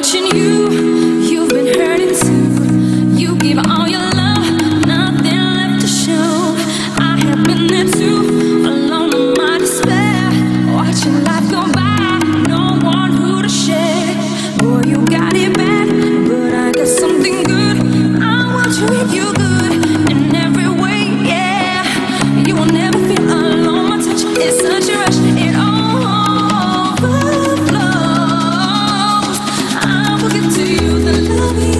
watching you. me.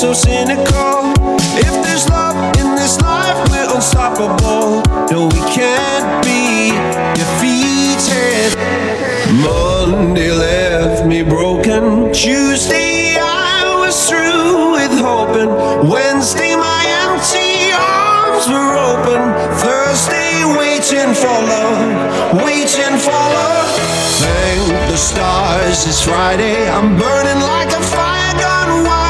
So cynical? If there's love in this life, we're unstoppable. No, we can't be defeated. Monday left me broken. Tuesday, I was through with hoping. Wednesday, my empty arms were open. Thursday, waiting for love, waiting for love. Thank the stars, it's Friday. I'm burning like a fire gone wild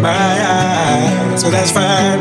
My eyes. So that's fine